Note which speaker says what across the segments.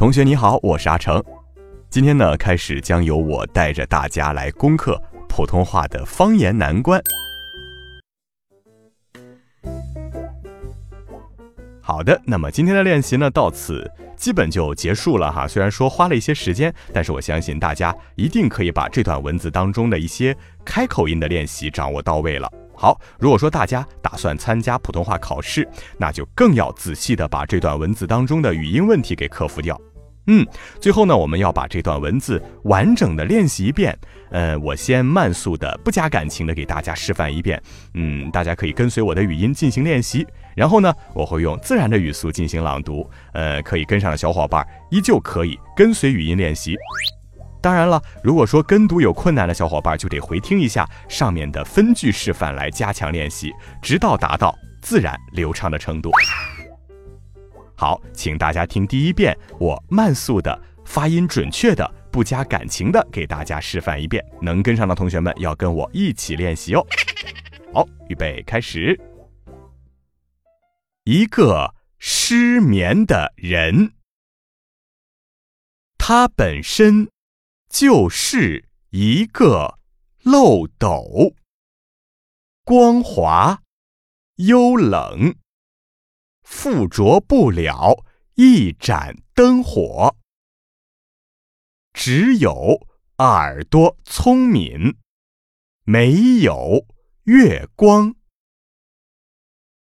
Speaker 1: 同学你好，我是阿成。今天呢，开始将由我带着大家来攻克普通话的方言难关。好的，那么今天的练习呢，到此基本就结束了哈。虽然说花了一些时间，但是我相信大家一定可以把这段文字当中的一些开口音的练习掌握到位了。好，如果说大家打算参加普通话考试，那就更要仔细的把这段文字当中的语音问题给克服掉。嗯，最后呢，我们要把这段文字完整的练习一遍。呃，我先慢速的、不加感情的给大家示范一遍。嗯，大家可以跟随我的语音进行练习。然后呢，我会用自然的语速进行朗读。呃，可以跟上的小伙伴依旧可以跟随语音练习。当然了，如果说跟读有困难的小伙伴，就得回听一下上面的分句示范来加强练习，直到达到自然流畅的程度。好，请大家听第一遍，我慢速的、发音准确的、不加感情的给大家示范一遍。能跟上的同学们要跟我一起练习哦。好，预备开始。一个失眠的人，他本身就是一个漏斗，光滑幽冷。附着不了一盏灯火，只有耳朵聪明，没有月光。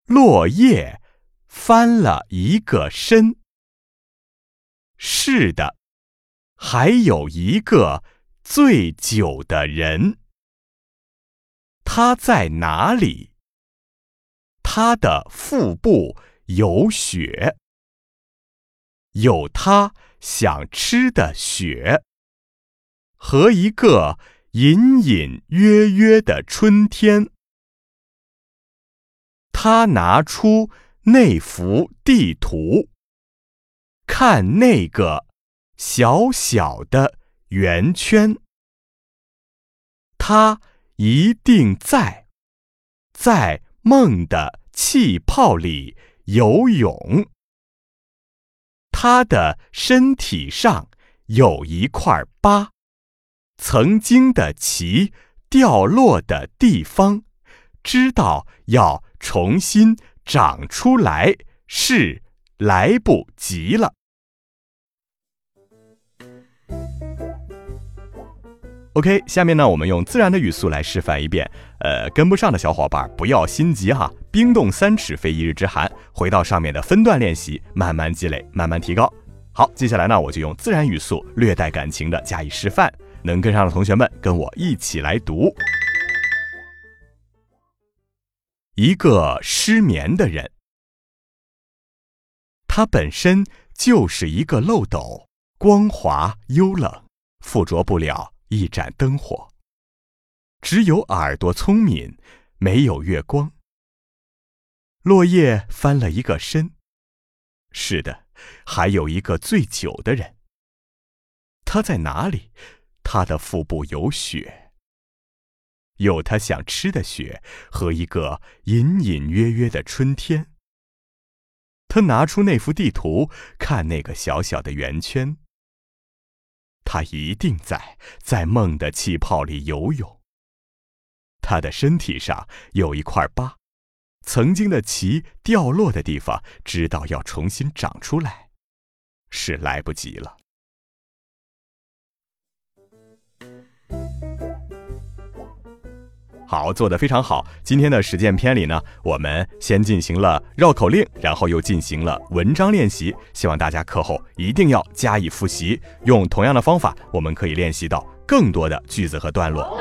Speaker 1: 落叶翻了一个身，是的，还有一个醉酒的人，他在哪里？他的腹部。有雪，有他想吃的雪，和一个隐隐约约的春天。他拿出那幅地图，看那个小小的圆圈。他一定在，在梦的气泡里。游泳，他的身体上有一块疤，曾经的鳍掉落的地方，知道要重新长出来是来不及了。OK，下面呢，我们用自然的语速来示范一遍。呃，跟不上的小伙伴不要心急哈，冰冻三尺非一日之寒，回到上面的分段练习，慢慢积累，慢慢提高。好，接下来呢，我就用自然语速，略带感情的加以示范。能跟上的同学们，跟我一起来读：一个失眠的人，他本身就是一个漏斗，光滑幽冷，附着不了。一盏灯火，只有耳朵聪明，没有月光。落叶翻了一个身，是的，还有一个醉酒的人。他在哪里？他的腹部有雪，有他想吃的雪和一个隐隐约约的春天。他拿出那幅地图，看那个小小的圆圈。他一定在在梦的气泡里游泳。他的身体上有一块疤，曾经的鳍掉落的地方，知道要重新长出来，是来不及了。好，做的非常好。今天的实践篇里呢，我们先进行了绕口令，然后又进行了文章练习。希望大家课后一定要加以复习。用同样的方法，我们可以练习到更多的句子和段落。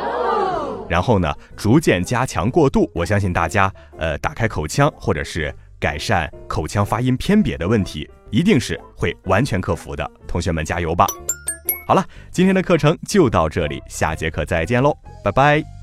Speaker 1: 然后呢，逐渐加强过渡。我相信大家，呃，打开口腔或者是改善口腔发音偏瘪的问题，一定是会完全克服的。同学们加油吧！好了，今天的课程就到这里，下节课再见喽，拜拜。